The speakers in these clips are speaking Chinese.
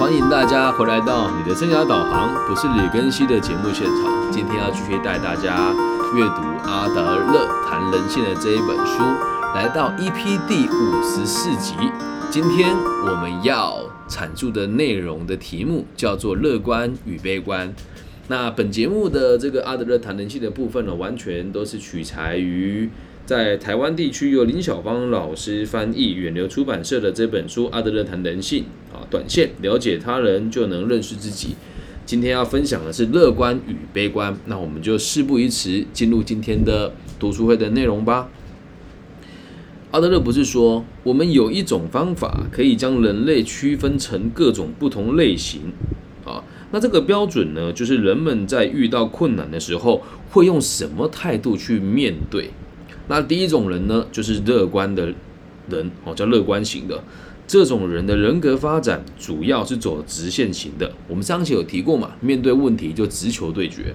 欢迎大家回来到你的生涯导航，不是李根熙的节目现场。今天要继续带大家阅读阿德勒谈人性的这一本书，来到 EP 第五十四集。今天我们要阐述的内容的题目叫做“乐观与悲观”。那本节目的这个阿德勒谈人性的部分呢，完全都是取材于。在台湾地区由林小芳老师翻译，远流出版社的这本书《阿德勒谈人性》啊，短线了解他人就能认识自己。今天要分享的是乐观与悲观，那我们就事不宜迟，进入今天的读书会的内容吧。阿德勒不是说我们有一种方法可以将人类区分成各种不同类型啊？那这个标准呢，就是人们在遇到困难的时候会用什么态度去面对？那第一种人呢，就是乐观的人哦，叫乐观型的。这种人的人格发展主要是走直线型的。我们上期有提过嘛，面对问题就直球对决。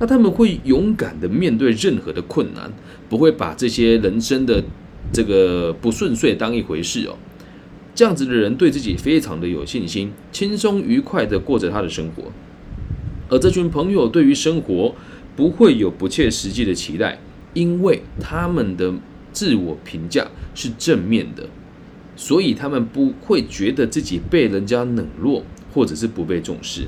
那他们会勇敢的面对任何的困难，不会把这些人生的这个不顺遂当一回事哦。这样子的人对自己非常的有信心，轻松愉快的过着他的生活。而这群朋友对于生活不会有不切实际的期待。因为他们的自我评价是正面的，所以他们不会觉得自己被人家冷落或者是不被重视。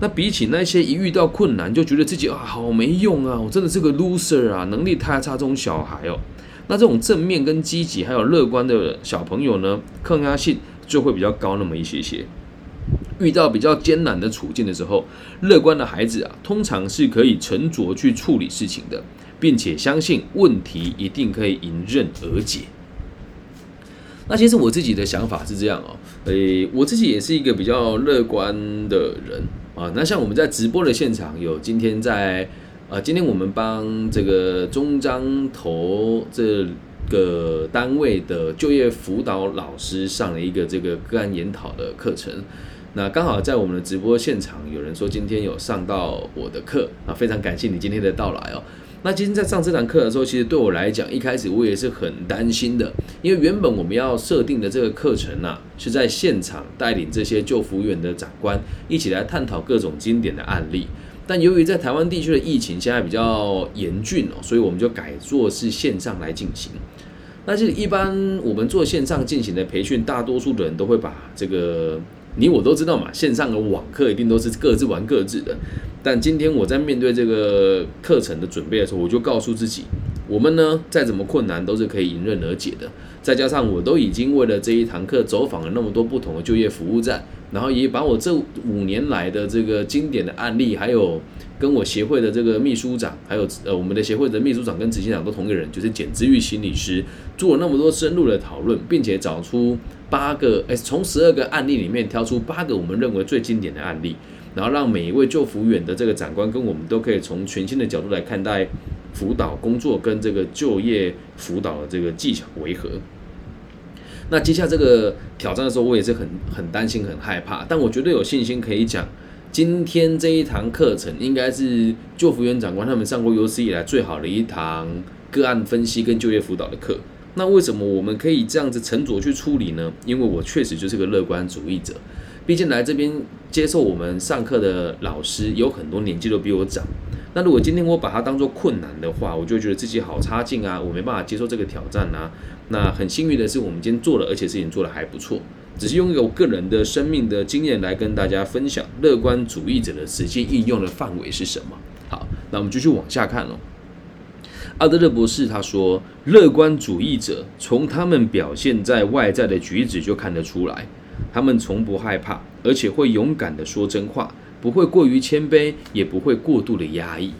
那比起那些一遇到困难就觉得自己啊好没用啊，我真的是个 loser 啊，能力太差这种小孩哦，那这种正面跟积极还有乐观的小朋友呢，抗压性就会比较高那么一些些。遇到比较艰难的处境的时候，乐观的孩子啊，通常是可以沉着去处理事情的。并且相信问题一定可以迎刃而解。那其实我自己的想法是这样哦，诶，我自己也是一个比较乐观的人啊。那像我们在直播的现场，有今天在啊，今天我们帮这个中章投这个单位的就业辅导老师上了一个这个个案研讨的课程。那刚好在我们的直播现场，有人说今天有上到我的课啊，非常感谢你今天的到来哦。那今天在上这堂课的时候，其实对我来讲，一开始我也是很担心的，因为原本我们要设定的这个课程呢，是在现场带领这些救服务员的长官一起来探讨各种经典的案例。但由于在台湾地区的疫情现在比较严峻哦，所以我们就改做是线上来进行。那是一般我们做线上进行的培训，大多数的人都会把这个。你我都知道嘛，线上的网课一定都是各自玩各自的。但今天我在面对这个课程的准备的时候，我就告诉自己，我们呢再怎么困难都是可以迎刃而解的。再加上我都已经为了这一堂课走访了那么多不同的就业服务站，然后也把我这五年来的这个经典的案例，还有跟我协会的这个秘书长，还有呃我们的协会的秘书长跟执行长都同一个人，就是简之玉心理师，做了那么多深入的讨论，并且找出。八个，哎，从十二个案例里面挑出八个我们认为最经典的案例，然后让每一位救服员的这个长官跟我们都可以从全新的角度来看待辅导工作跟这个就业辅导的这个技巧为何。那接下这个挑战的时候，我也是很很担心、很害怕，但我绝对有信心可以讲，今天这一堂课程应该是救福员长官他们上过有史以来最好的一堂个案分析跟就业辅导的课。那为什么我们可以这样子沉着去处理呢？因为我确实就是个乐观主义者，毕竟来这边接受我们上课的老师有很多年纪都比我长。那如果今天我把它当做困难的话，我就觉得自己好差劲啊，我没办法接受这个挑战啊。那很幸运的是，我们今天做了，而且事情做的还不错。只是用一个个人的生命的经验来跟大家分享，乐观主义者的实际应用的范围是什么？好，那我们继续往下看喽。阿德勒博士他说：“乐观主义者从他们表现在外在的举止就看得出来，他们从不害怕，而且会勇敢地说真话，不会过于谦卑，也不会过度的压抑。”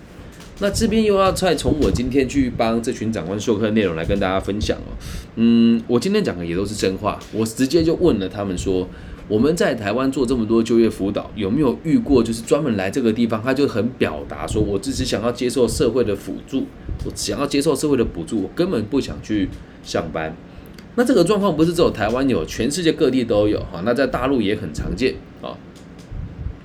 那这边又要再从我今天去帮这群长官授课内容来跟大家分享哦。嗯，我今天讲的也都是真话，我直接就问了他们说。我们在台湾做这么多就业辅导，有没有遇过就是专门来这个地方，他就很表达说，我只是想要接受社会的辅助，我想要接受社会的补助，我根本不想去上班。那这个状况不是只有台湾有，全世界各地都有哈。那在大陆也很常见啊。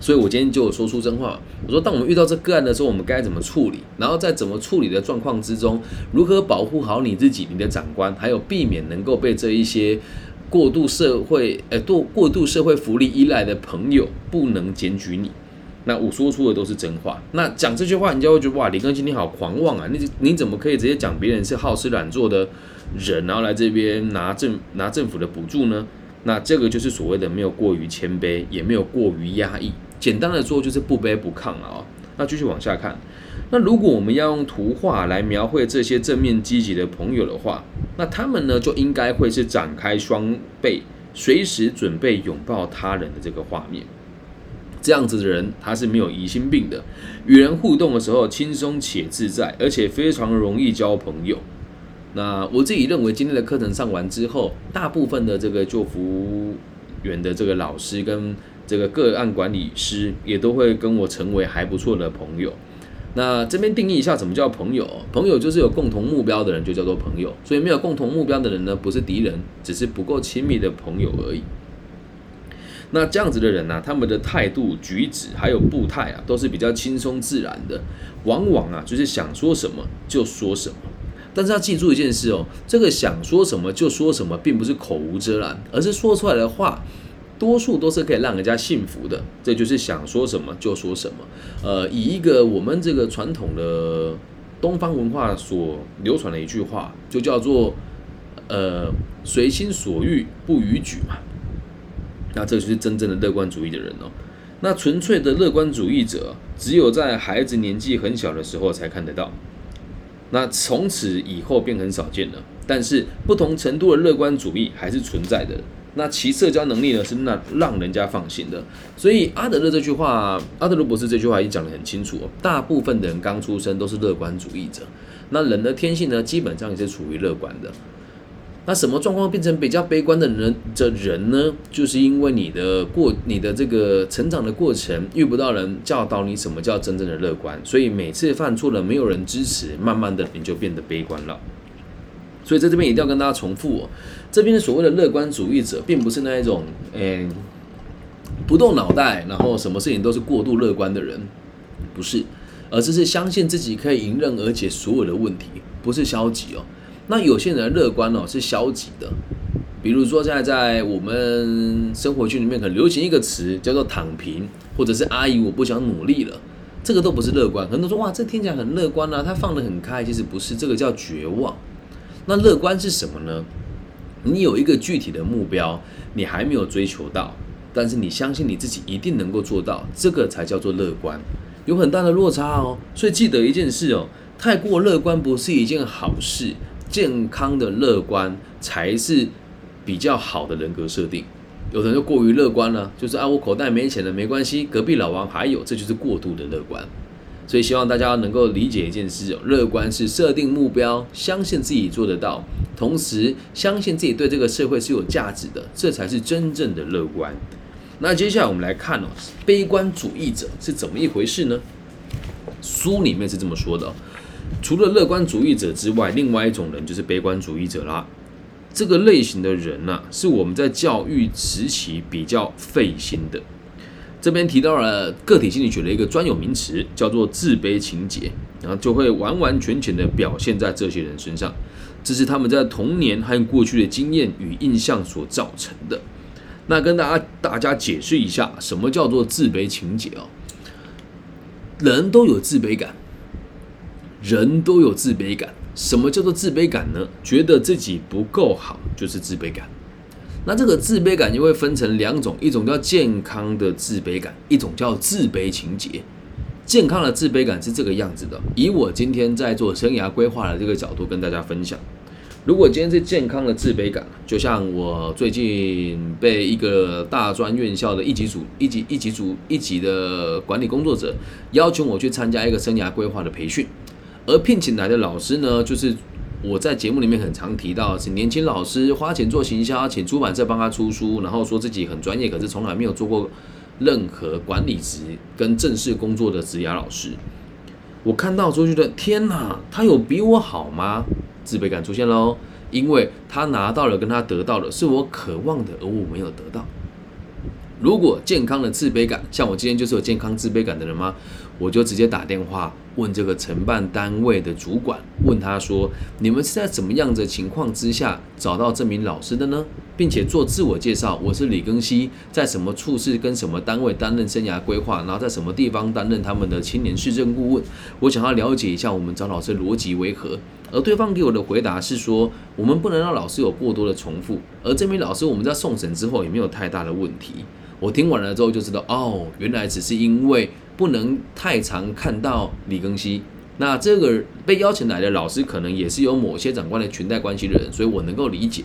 所以我今天就说出真话，我说当我们遇到这个案的时候，我们该怎么处理？然后在怎么处理的状况之中，如何保护好你自己、你的长官，还有避免能够被这一些。过度社会，呃，过过度社会福利依赖的朋友不能检举你。那我说出的都是真话。那讲这句话，人家会觉得哇，李根新你好狂妄啊！你你怎么可以直接讲别人是好吃懒做的人，然后来这边拿政拿政府的补助呢？那这个就是所谓的没有过于谦卑，也没有过于压抑。简单的说，就是不卑不亢了啊。那继续往下看。那如果我们要用图画来描绘这些正面积极的朋友的话，那他们呢就应该会是展开双臂，随时准备拥抱他人的这个画面。这样子的人，他是没有疑心病的，与人互动的时候轻松且自在，而且非常容易交朋友。那我自己认为，今天的课程上完之后，大部分的这个救服员的这个老师跟这个个案管理师，也都会跟我成为还不错的朋友。那这边定义一下，什么叫朋友？朋友就是有共同目标的人，就叫做朋友。所以没有共同目标的人呢，不是敌人，只是不够亲密的朋友而已。那这样子的人呢，他们的态度、举止还有步态啊，都是比较轻松自然的，往往啊就是想说什么就说什么。但是要记住一件事哦，这个想说什么就说什么，并不是口无遮拦，而是说出来的话，多数都是可以让人家信服的。这就是想说什么就说什么。呃，以一个我们这个传统的东方文化所流传的一句话，就叫做呃随心所欲不逾矩嘛。那这就是真正的乐观主义的人哦。那纯粹的乐观主义者，只有在孩子年纪很小的时候才看得到。那从此以后便很少见了。但是不同程度的乐观主义还是存在的。那其社交能力呢，是那让人家放心的。所以阿德勒这句话，阿德勒博士这句话已经讲得很清楚哦。大部分的人刚出生都是乐观主义者。那人的天性呢，基本上也是处于乐观的。那什么状况变成比较悲观的人的人呢？就是因为你的过你的这个成长的过程遇不到人教导你什么叫真正的乐观，所以每次犯错了没有人支持，慢慢的你就变得悲观了。所以在这边一定要跟大家重复哦，这边所谓的乐观主义者，并不是那一种诶不动脑袋，然后什么事情都是过度乐观的人，不是，而这是相信自己可以迎刃而解所有的问题，不是消极哦。那有些人乐观哦是消极的，比如说现在在我们生活圈里面很流行一个词叫做躺平，或者是阿姨我不想努力了，这个都不是乐观。很多人说哇这听起来很乐观啊，他放得很开，其实不是，这个叫绝望。那乐观是什么呢？你有一个具体的目标，你还没有追求到，但是你相信你自己一定能够做到，这个才叫做乐观。有很大的落差哦，所以记得一件事哦，太过乐观不是一件好事。健康的乐观才是比较好的人格设定。有的人就过于乐观了，就是啊，我口袋没钱了没关系，隔壁老王还有，这就是过度的乐观。所以希望大家能够理解一件事，乐观是设定目标，相信自己做得到，同时相信自己对这个社会是有价值的，这才是真正的乐观。那接下来我们来看哦，悲观主义者是怎么一回事呢？书里面是这么说的。除了乐观主义者之外，另外一种人就是悲观主义者啦。这个类型的人呢，是我们在教育时期比较费心的。这边提到了个体心理学的一个专有名词，叫做自卑情节，然后就会完完全全的表现在这些人身上。这是他们在童年和过去的经验与印象所造成的。那跟大家大家解释一下，什么叫做自卑情节哦？人都有自卑感。人都有自卑感，什么叫做自卑感呢？觉得自己不够好就是自卑感。那这个自卑感就会分成两种，一种叫健康的自卑感，一种叫自卑情节。健康的自卑感是这个样子的，以我今天在做生涯规划的这个角度跟大家分享。如果今天是健康的自卑感，就像我最近被一个大专院校的一级组、一级、一级组、一级的管理工作者要求我去参加一个生涯规划的培训。而聘请来的老师呢，就是我在节目里面很常提到，是年轻老师花钱做行销，请出版社帮他出书，然后说自己很专业，可是从来没有做过任何管理职跟正式工作的职涯老师。我看到之后觉得，天哪，他有比我好吗？自卑感出现喽，因为他拿到了跟他得到的是我渴望的，而我没有得到。如果健康的自卑感，像我今天就是有健康自卑感的人吗？我就直接打电话问这个承办单位的主管，问他说：“你们是在怎么样的情况之下找到这名老师的呢？并且做自我介绍，我是李庚希，在什么处室跟什么单位担任生涯规划，然后在什么地方担任他们的青年市政顾问。我想要了解一下我们找老师逻辑为何，而对方给我的回答是说，我们不能让老师有过多的重复，而这名老师我们在送审之后也没有太大的问题。我听完了之后就知道，哦，原来只是因为不能太常看到李庚希。那这个被邀请来的老师，可能也是有某些长官的裙带关系的人，所以我能够理解。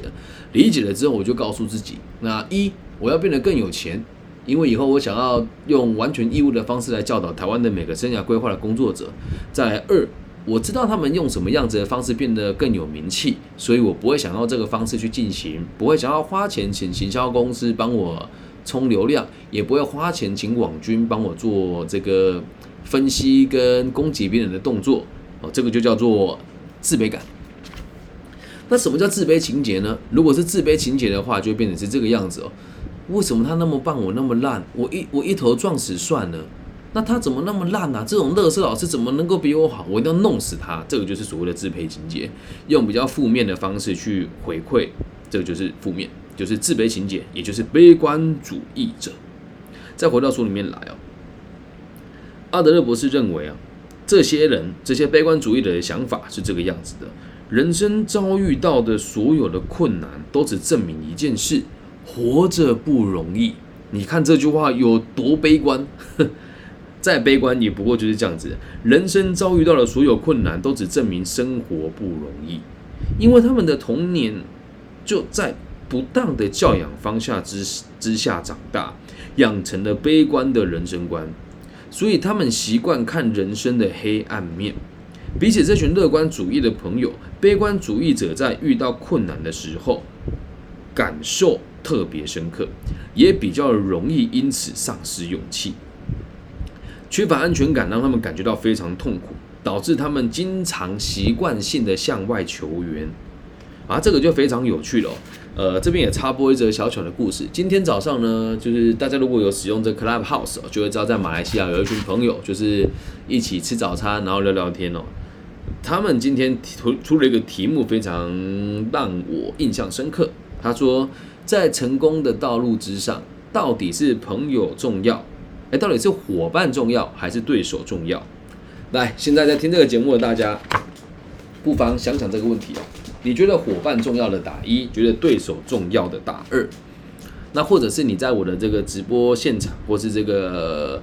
理解了之后，我就告诉自己：那一我要变得更有钱，因为以后我想要用完全义务的方式来教导台湾的每个生涯规划的工作者。再来二，我知道他们用什么样子的方式变得更有名气，所以我不会想要这个方式去进行，不会想要花钱请行销公司帮我充流量，也不会花钱请网军帮我做这个。分析跟攻击别人的动作，哦，这个就叫做自卑感。那什么叫自卑情节呢？如果是自卑情节的话，就会变成是这个样子哦。为什么他那么棒，我那么烂？我一我一头撞死算了。那他怎么那么烂呢？这种乐色老师怎么能够比我好？我一定要弄死他。这个就是所谓的自卑情节，用比较负面的方式去回馈，这个就是负面，就是自卑情节，也就是悲观主义者。再回到书里面来哦。阿德勒博士认为啊，这些人这些悲观主义者的想法是这个样子的：人生遭遇到的所有的困难，都只证明一件事，活着不容易。你看这句话有多悲观？再悲观也不过就是这样子。人生遭遇到的所有困难，都只证明生活不容易，因为他们的童年就在不当的教养方向之之下长大，养成了悲观的人生观。所以他们习惯看人生的黑暗面，比起这群乐观主义的朋友，悲观主义者在遇到困难的时候，感受特别深刻，也比较容易因此丧失勇气。缺乏安全感让他们感觉到非常痛苦，导致他们经常习惯性的向外求援。啊，这个就非常有趣了。呃，这边也插播一则小小的故事。今天早上呢，就是大家如果有使用这 Clubhouse，就会知道在马来西亚有一群朋友，就是一起吃早餐，然后聊聊天哦。他们今天出出了一个题目，非常让我印象深刻。他说，在成功的道路之上，到底是朋友重要？哎，到底是伙伴重要，还是对手重要？来，现在在听这个节目的大家，不妨想想这个问题哦。你觉得伙伴重要的打一，觉得对手重要的打二，那或者是你在我的这个直播现场，或是这个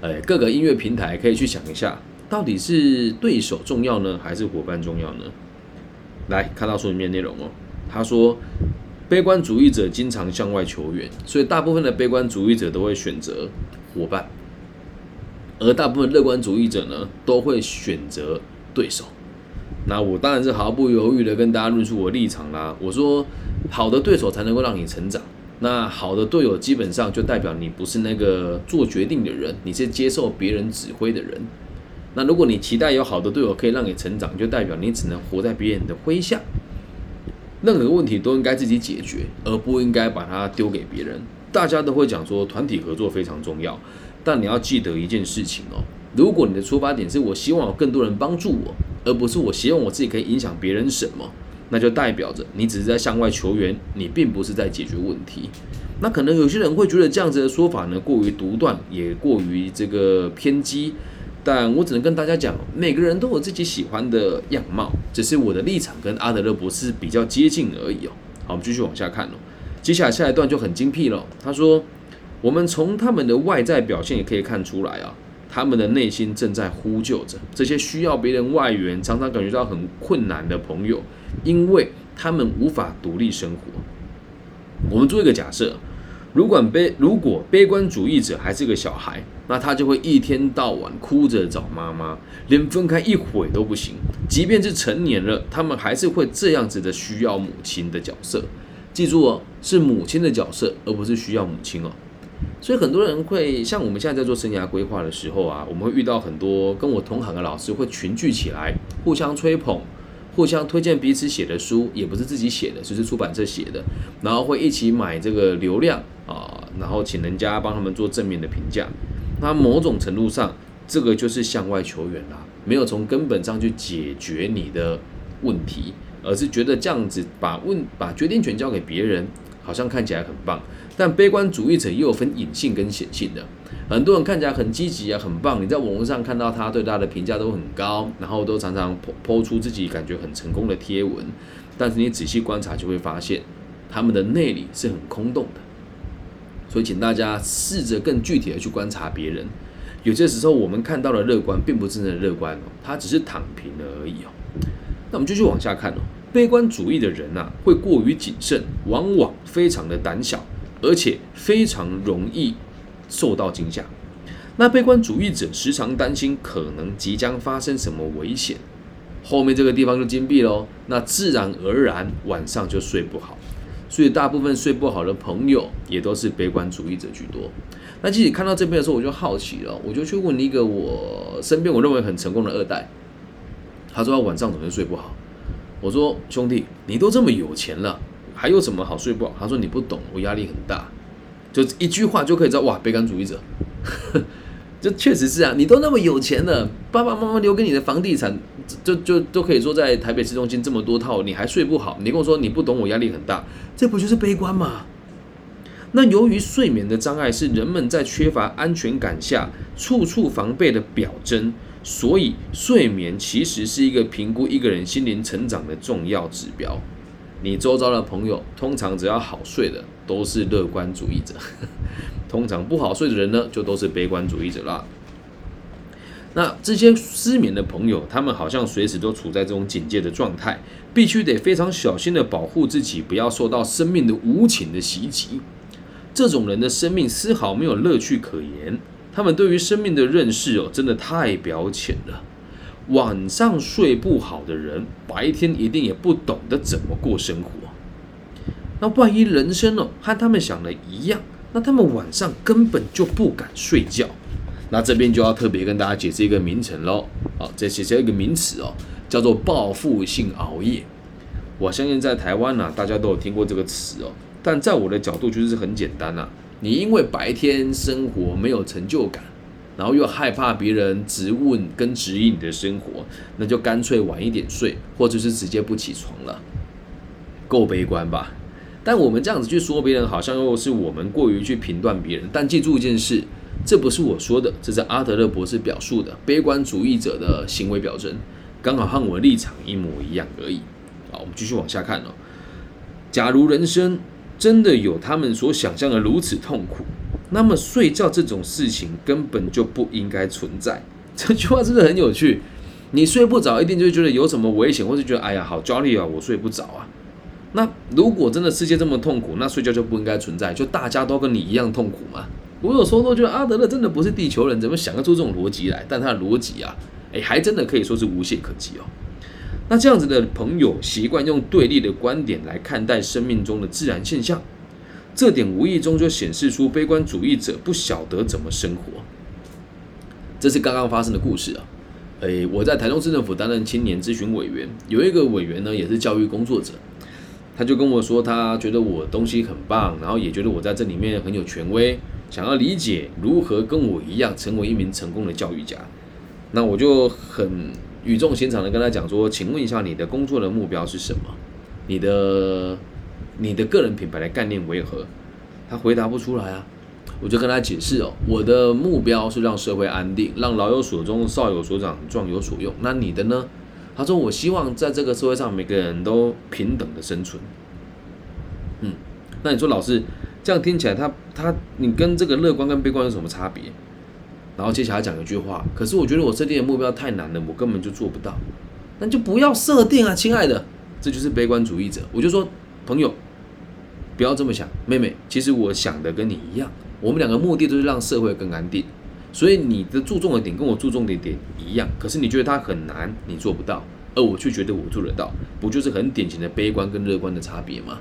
呃各个音乐平台，可以去想一下，到底是对手重要呢，还是伙伴重要呢？来看到书里面内容哦，他说，悲观主义者经常向外求援，所以大部分的悲观主义者都会选择伙伴，而大部分乐观主义者呢，都会选择对手。那我当然是毫不犹豫的跟大家论述我立场啦。我说，好的对手才能够让你成长。那好的队友基本上就代表你不是那个做决定的人，你是接受别人指挥的人。那如果你期待有好的队友可以让你成长，就代表你只能活在别人的麾下。任何问题都应该自己解决，而不应该把它丢给别人。大家都会讲说团体合作非常重要，但你要记得一件事情哦。如果你的出发点是我希望有更多人帮助我，而不是我希望我自己可以影响别人什么，那就代表着你只是在向外求援，你并不是在解决问题。那可能有些人会觉得这样子的说法呢过于独断，也过于这个偏激。但我只能跟大家讲，每个人都有自己喜欢的样貌，只是我的立场跟阿德勒博士比较接近而已哦。好，我们继续往下看哦。接下来下一段就很精辟了。他说，我们从他们的外在表现也可以看出来啊。他们的内心正在呼救着这些需要别人外援、常常感觉到很困难的朋友，因为他们无法独立生活。我们做一个假设：如果悲如果悲观主义者还是个小孩，那他就会一天到晚哭着找妈妈，连分开一会都不行。即便是成年了，他们还是会这样子的需要母亲的角色。记住哦，是母亲的角色，而不是需要母亲哦。所以很多人会像我们现在在做生涯规划的时候啊，我们会遇到很多跟我同行的老师会群聚起来，互相吹捧，互相推荐彼此写的书，也不是自己写的，就是出版社写的，然后会一起买这个流量啊，然后请人家帮他们做正面的评价。那某种程度上，这个就是向外求援啦，没有从根本上去解决你的问题，而是觉得这样子把问把决定权交给别人。好像看起来很棒，但悲观主义者也有分隐性跟显性的。很多人看起来很积极啊，很棒，你在网络上看到他对他的评价都很高，然后都常常抛出自己感觉很成功的贴文，但是你仔细观察就会发现，他们的内里是很空洞的。所以，请大家试着更具体的去观察别人。有些时候，我们看到的乐观，并不是真的乐观哦，他只是躺平了而已哦。那我们继续往下看哦。悲观主义的人呐，会过于谨慎，往往非常的胆小，而且非常容易受到惊吓。那悲观主义者时常担心可能即将发生什么危险，后面这个地方就金币喽。那自然而然晚上就睡不好。所以大部分睡不好的朋友也都是悲观主义者居多。那其实看到这边的时候，我就好奇了，我就去问一个我身边我认为很成功的二代，他说他晚上总是睡不好。我说兄弟，你都这么有钱了，还有什么好睡不好？他说你不懂，我压力很大，就一句话就可以知道哇，悲观主义者，这确实是啊，你都那么有钱了，爸爸妈妈留给你的房地产，就就都可以说在台北市中心这么多套，你还睡不好？你跟我说你不懂我压力很大，这不就是悲观吗？那由于睡眠的障碍是人们在缺乏安全感下处处防备的表征。所以，睡眠其实是一个评估一个人心灵成长的重要指标。你周遭的朋友，通常只要好睡的都是乐观主义者，通常不好睡的人呢，就都是悲观主义者啦。那这些失眠的朋友，他们好像随时都处在这种警戒的状态，必须得非常小心的保护自己，不要受到生命的无情的袭击。这种人的生命丝毫没有乐趣可言。他们对于生命的认识哦，真的太表浅了。晚上睡不好的人，白天一定也不懂得怎么过生活。那万一人生哦和他们想的一样，那他们晚上根本就不敢睡觉。那这边就要特别跟大家解释一个名称喽。好，这解释一个名词哦，叫做报复性熬夜。我相信在台湾呢，大家都有听过这个词哦。但在我的角度，就是很简单呐。你因为白天生活没有成就感，然后又害怕别人质问跟质疑你的生活，那就干脆晚一点睡，或者是直接不起床了，够悲观吧？但我们这样子去说别人，好像又是我们过于去评断别人。但记住一件事，这不是我说的，这是阿德勒博士表述的悲观主义者的行为表征，刚好和我的立场一模一样而已。好，我们继续往下看哦。假如人生。真的有他们所想象的如此痛苦，那么睡觉这种事情根本就不应该存在。这句话真的很有趣。你睡不着，一定就觉得有什么危险，或者觉得哎呀好焦虑啊，我睡不着啊。那如果真的世界这么痛苦，那睡觉就不应该存在，就大家都跟你一样痛苦吗？我有时候都觉得阿德勒真的不是地球人，怎么想得出这种逻辑来？但他的逻辑啊，哎，还真的可以说是无懈可击哦。那这样子的朋友习惯用对立的观点来看待生命中的自然现象，这点无意中就显示出悲观主义者不晓得怎么生活。这是刚刚发生的故事啊！诶，我在台中市政府担任青年咨询委员，有一个委员呢也是教育工作者，他就跟我说，他觉得我东西很棒，然后也觉得我在这里面很有权威，想要理解如何跟我一样成为一名成功的教育家。那我就很。语重心长的跟他讲说：“请问一下，你的工作的目标是什么？你的你的个人品牌的概念为何？”他回答不出来啊！我就跟他解释哦，我的目标是让社会安定，让老有所终，少有所长，壮有所用。那你的呢？他说：“我希望在这个社会上，每个人都平等的生存。”嗯，那你说老师这样听起来，他他你跟这个乐观跟悲观有什么差别？然后接下来讲一句话，可是我觉得我设定的目标太难了，我根本就做不到。那就不要设定啊，亲爱的，这就是悲观主义者。我就说，朋友，不要这么想。妹妹，其实我想的跟你一样，我们两个目的都是让社会更安定。所以你的注重的点跟我注重的点一样，可是你觉得它很难，你做不到，而我却觉得我做得到，不就是很典型的悲观跟乐观的差别吗？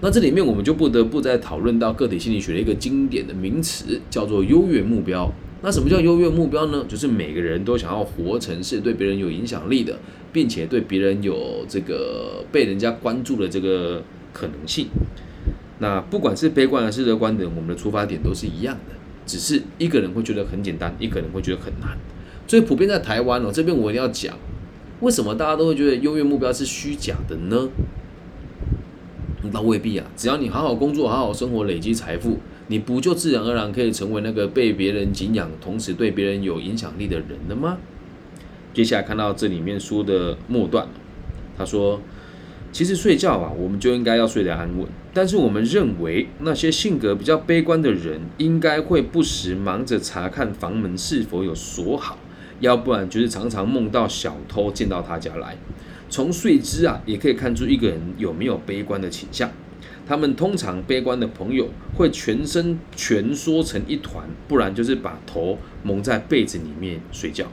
那这里面我们就不得不再讨论到个体心理学的一个经典的名词，叫做优越目标。那什么叫优越目标呢？就是每个人都想要活成是对别人有影响力的，并且对别人有这个被人家关注的这个可能性。那不管是悲观还是乐观的，我们的出发点都是一样的，只是一个人会觉得很简单，一个人会觉得很难。所以普遍在台湾哦，这边我一定要讲，为什么大家都会觉得优越目标是虚假的呢？那未必啊，只要你好好工作、好好生活、累积财富，你不就自然而然可以成为那个被别人敬仰，同时对别人有影响力的人了吗？接下来看到这里面书的末段，他说：“其实睡觉啊，我们就应该要睡得安稳。但是我们认为那些性格比较悲观的人，应该会不时忙着查看房门是否有锁好，要不然就是常常梦到小偷进到他家来。从睡姿啊，也可以看出一个人有没有悲观的倾向。他们通常悲观的朋友会全身蜷缩成一团，不然就是把头蒙在被子里面睡觉。”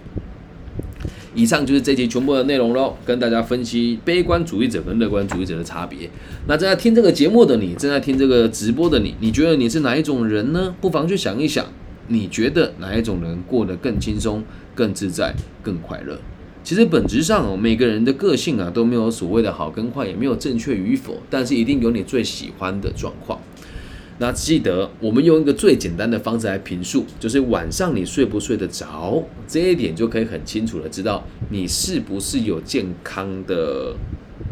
以上就是这集全部的内容喽，跟大家分析悲观主义者跟乐观主义者的差别。那正在听这个节目的你，正在听这个直播的你，你觉得你是哪一种人呢？不妨去想一想，你觉得哪一种人过得更轻松、更自在、更快乐？其实本质上哦，每个人的个性啊都没有所谓的好跟坏，也没有正确与否，但是一定有你最喜欢的状况。那记得，我们用一个最简单的方式来评述，就是晚上你睡不睡得着，这一点就可以很清楚的知道你是不是有健康的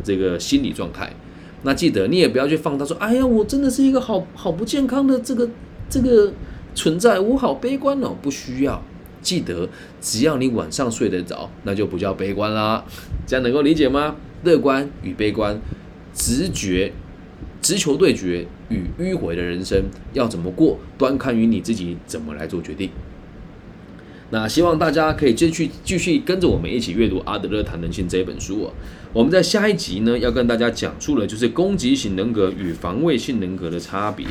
这个心理状态。那记得，你也不要去放大说，哎呀，我真的是一个好好不健康的这个这个存在，我好悲观哦。不需要，记得，只要你晚上睡得着，那就不叫悲观啦。这样能够理解吗？乐观与悲观，直觉。直球对决与迂回的人生要怎么过，端看于你自己怎么来做决定。那希望大家可以继续继续跟着我们一起阅读阿德勒谈人性这一本书哦。我们在下一集呢，要跟大家讲述的就是攻击型人格与防卫性人格的差别。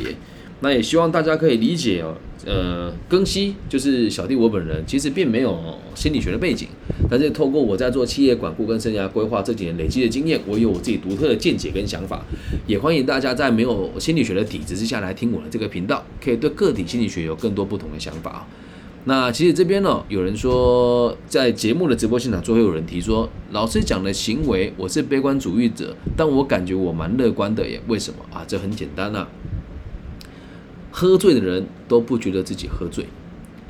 那也希望大家可以理解哦。呃，庚希就是小弟我本人，其实并没有心理学的背景，但是透过我在做企业管顾跟生涯规划这几年累积的经验，我有我自己独特的见解跟想法，也欢迎大家在没有心理学的底子之下来听我的这个频道，可以对个体心理学有更多不同的想法。那其实这边呢，有人说在节目的直播现场，最后有人提说，老师讲的行为，我是悲观主义者，但我感觉我蛮乐观的耶，为什么啊？这很简单啊。喝醉的人都不觉得自己喝醉，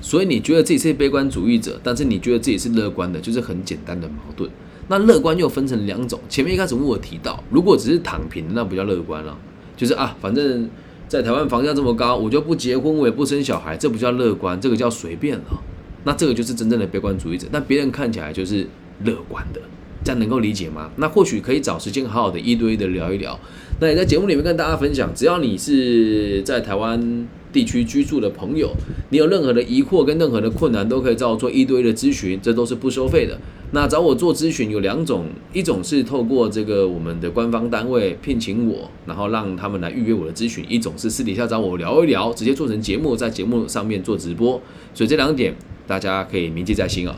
所以你觉得自己是悲观主义者，但是你觉得自己是乐观的，就是很简单的矛盾。那乐观又分成两种，前面一开始我提到，如果只是躺平，那不叫乐观了，就是啊，反正在台湾房价这么高，我就不结婚，我也不生小孩，这不叫乐观，这个叫随便了。那这个就是真正的悲观主义者，那别人看起来就是乐观的，这样能够理解吗？那或许可以找时间好好的一对一的聊一聊。那也在节目里面跟大家分享，只要你是在台湾地区居住的朋友，你有任何的疑惑跟任何的困难，都可以找我做一对一的咨询，这都是不收费的。那找我做咨询有两种，一种是透过这个我们的官方单位聘请我，然后让他们来预约我的咨询；一种是私底下找我聊一聊，直接做成节目，在节目上面做直播。所以这两点大家可以铭记在心啊。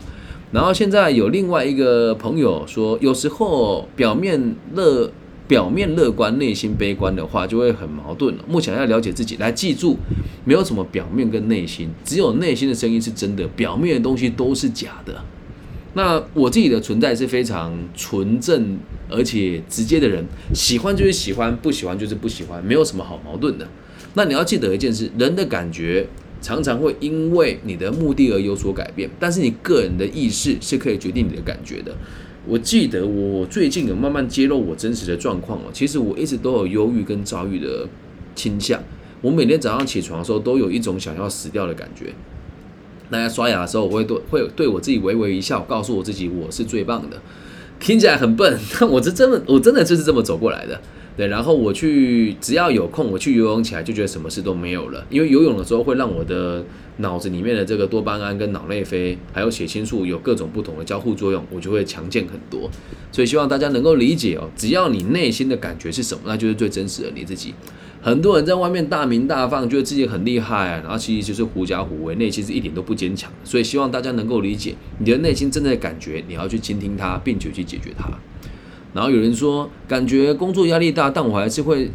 然后现在有另外一个朋友说，有时候表面乐。表面乐观，内心悲观的话，就会很矛盾了。目前要了解自己，来记住，没有什么表面跟内心，只有内心的声音是真的，表面的东西都是假的。那我自己的存在是非常纯正而且直接的人，喜欢就是喜欢，不喜欢就是不喜欢，没有什么好矛盾的。那你要记得一件事，人的感觉常常会因为你的目的而有所改变，但是你个人的意识是可以决定你的感觉的。我记得我最近有慢慢揭露我真实的状况哦，其实我一直都有忧郁跟躁郁的倾向。我每天早上起床的时候都有一种想要死掉的感觉。大家刷牙的时候，我会对会对我自己微微一笑，告诉我自己我是最棒的。听起来很笨，但我是真的，我真的就是这么走过来的。对，然后我去，只要有空，我去游泳起来就觉得什么事都没有了，因为游泳的时候会让我的脑子里面的这个多巴胺跟脑内啡还有血清素有各种不同的交互作用，我就会强健很多。所以希望大家能够理解哦，只要你内心的感觉是什么，那就是最真实的你自己。很多人在外面大名大放，觉得自己很厉害，然后其实就是狐假虎威，内心是一点都不坚强。所以希望大家能够理解你的内心真的感觉，你要去倾听它，并且去解决它。然后有人说，感觉工作压力大，但我还是会，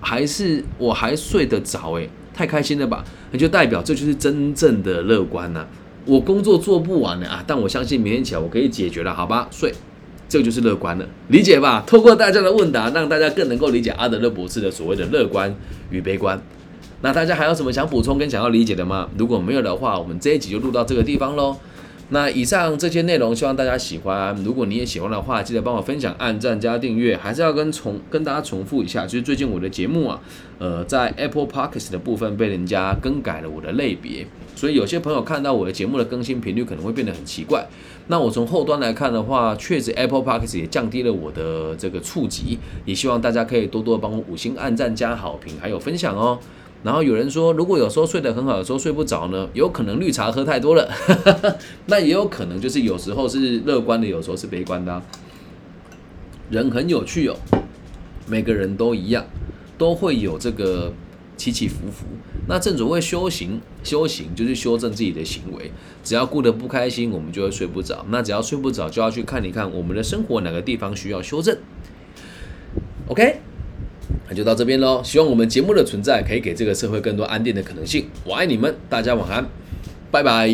还是我还睡得着，诶，太开心了吧？那就代表这就是真正的乐观呐。我工作做不完了啊，但我相信明天起来我可以解决了，好吧？睡，这就是乐观了，理解吧？透过大家的问答，让大家更能够理解阿德勒博士的所谓的乐观与悲观。那大家还有什么想补充跟想要理解的吗？如果没有的话，我们这一集就录到这个地方喽。那以上这些内容，希望大家喜欢。如果你也喜欢的话，记得帮我分享、按赞加订阅。还是要跟重跟大家重复一下，就是最近我的节目啊，呃，在 Apple Podcast 的部分被人家更改了我的类别，所以有些朋友看到我的节目的更新频率可能会变得很奇怪。那我从后端来看的话，确实 Apple Podcast 也降低了我的这个触及，也希望大家可以多多帮我五星按赞加好评，还有分享哦。然后有人说，如果有时候睡得很好，有时候睡不着呢，有可能绿茶喝太多了，那也有可能就是有时候是乐观的，有时候是悲观的。人很有趣哦，每个人都一样，都会有这个起起伏伏。那正所谓修行，修行就是修正自己的行为。只要过得不开心，我们就会睡不着。那只要睡不着，就要去看一看我们的生活哪个地方需要修正。OK。那就到这边喽，希望我们节目的存在可以给这个社会更多安定的可能性。我爱你们，大家晚安，拜拜。